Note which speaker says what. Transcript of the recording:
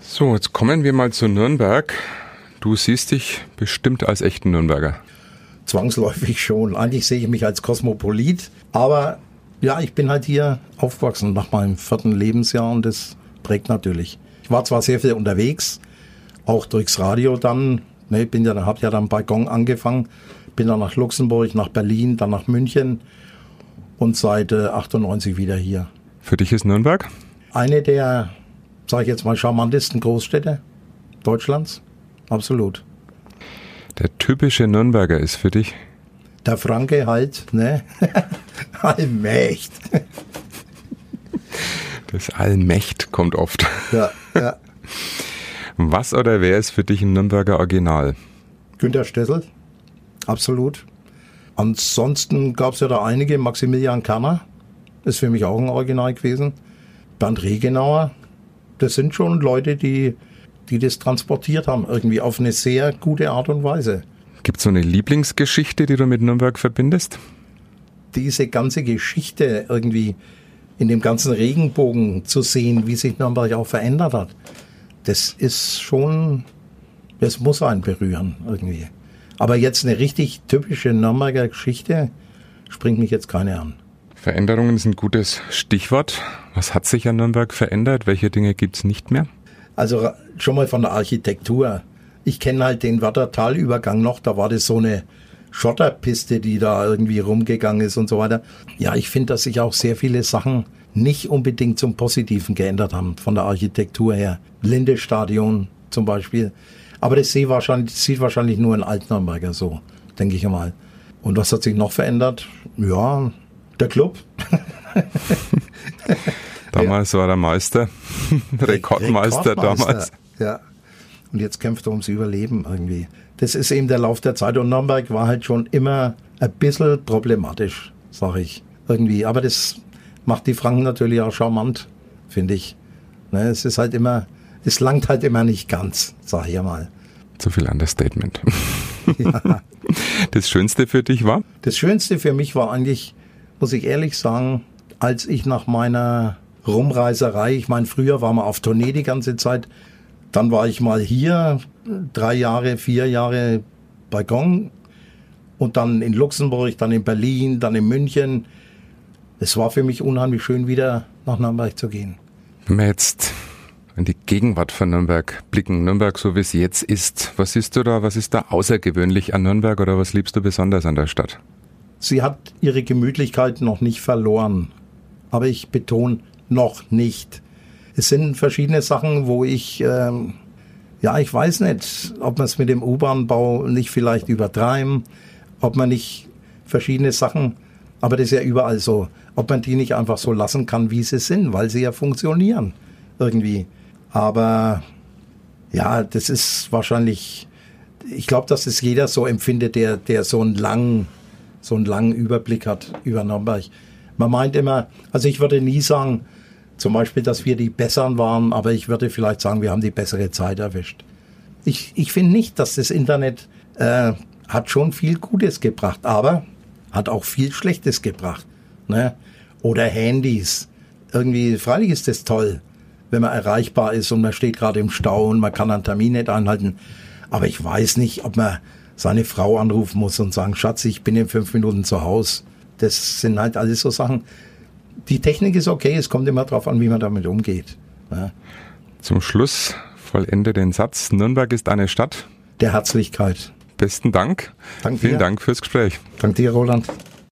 Speaker 1: So, jetzt kommen wir mal zu Nürnberg. Du siehst dich bestimmt als echten Nürnberger.
Speaker 2: Zwangsläufig schon. Eigentlich sehe ich mich als Kosmopolit, aber ja, ich bin halt hier aufgewachsen nach meinem vierten Lebensjahr und das prägt natürlich. Ich war zwar sehr viel unterwegs, auch durchs Radio dann. Ne, bin ja, habe ja dann bei Gong angefangen, bin dann nach Luxemburg, nach Berlin, dann nach München und seit äh, 98 wieder hier.
Speaker 1: Für dich ist Nürnberg?
Speaker 2: Eine der, sage ich jetzt mal, charmantesten Großstädte Deutschlands. Absolut.
Speaker 1: Der typische Nürnberger ist für dich?
Speaker 2: Der Franke halt, ne? Allmächt.
Speaker 1: Das Allmächt kommt oft.
Speaker 2: Ja, ja.
Speaker 1: Was oder wer ist für dich ein Nürnberger Original?
Speaker 2: Günter Stessel, absolut. Ansonsten gab es ja da einige. Maximilian Kerner ist für mich auch ein Original gewesen. Bernd Regenauer, das sind schon Leute, die, die das transportiert haben, irgendwie auf eine sehr gute Art und Weise.
Speaker 1: Gibt es so eine Lieblingsgeschichte, die du mit Nürnberg verbindest?
Speaker 2: Diese ganze Geschichte irgendwie in dem ganzen Regenbogen zu sehen, wie sich Nürnberg auch verändert hat, das ist schon, das muss einen berühren irgendwie. Aber jetzt eine richtig typische Nürnberger Geschichte springt mich jetzt keine an.
Speaker 1: Veränderungen sind ein gutes Stichwort. Was hat sich an Nürnberg verändert? Welche Dinge gibt es nicht mehr?
Speaker 2: Also schon mal von der Architektur. Ich kenne halt den Wattertalübergang noch, da war das so eine Schotterpiste, die da irgendwie rumgegangen ist und so weiter. Ja, ich finde, dass sich auch sehr viele Sachen nicht unbedingt zum Positiven geändert haben, von der Architektur her. Linde-Stadion zum Beispiel. Aber das sieht wahrscheinlich, sieht wahrscheinlich nur ein Altnürnberger so, denke ich mal. Und was hat sich noch verändert? Ja, der Club.
Speaker 1: damals ja. war der Meister, Rekordmeister, Rekordmeister damals.
Speaker 2: Ja. Und jetzt kämpft er ums Überleben irgendwie. Das ist eben der Lauf der Zeit. Und Nürnberg war halt schon immer ein bisschen problematisch, sage ich. Irgendwie. Aber das macht die Franken natürlich auch charmant, finde ich. Ne, es ist halt immer, es langt halt immer nicht ganz, sag ich mal.
Speaker 1: Zu viel Understatement. Ja. Das Schönste für dich war?
Speaker 2: Das Schönste für mich war eigentlich, muss ich ehrlich sagen, als ich nach meiner Rumreiserei, ich meine, früher war man auf Tournee die ganze Zeit, dann war ich mal hier, drei Jahre, vier Jahre bei Gong und dann in Luxemburg, dann in Berlin, dann in München. Es war für mich unheimlich schön, wieder nach Nürnberg zu gehen.
Speaker 1: Wenn wir jetzt in die Gegenwart von Nürnberg blicken, Nürnberg so wie es jetzt ist, was siehst du da, was ist da außergewöhnlich an Nürnberg oder was liebst du besonders an der Stadt?
Speaker 2: Sie hat ihre Gemütlichkeit noch nicht verloren. Aber ich betone noch nicht. Es sind verschiedene Sachen, wo ich, ähm, ja, ich weiß nicht, ob man es mit dem U-Bahn-Bau nicht vielleicht übertreiben, ob man nicht verschiedene Sachen, aber das ist ja überall so, ob man die nicht einfach so lassen kann, wie sie sind, weil sie ja funktionieren irgendwie. Aber ja, das ist wahrscheinlich, ich glaube, dass es jeder so empfindet, der, der so einen langen, so einen langen Überblick hat über Nürnberg. Man meint immer, also ich würde nie sagen, zum Beispiel, dass wir die Besseren waren, aber ich würde vielleicht sagen, wir haben die bessere Zeit erwischt. Ich, ich finde nicht, dass das Internet äh, hat schon viel Gutes gebracht, aber hat auch viel Schlechtes gebracht. Ne? Oder Handys. Irgendwie, freilich ist das toll, wenn man erreichbar ist und man steht gerade im Stau und man kann einen Termin nicht einhalten. Aber ich weiß nicht, ob man seine Frau anrufen muss und sagen, Schatz, ich bin in fünf Minuten zu Hause. Das sind halt alles so Sachen, die Technik ist okay, es kommt immer darauf an, wie man damit umgeht. Ja.
Speaker 1: Zum Schluss vollende den Satz. Nürnberg ist eine Stadt
Speaker 2: der Herzlichkeit.
Speaker 1: Besten Dank.
Speaker 2: Dank
Speaker 1: Vielen
Speaker 2: dir.
Speaker 1: Dank fürs Gespräch.
Speaker 2: Dank dir, Roland.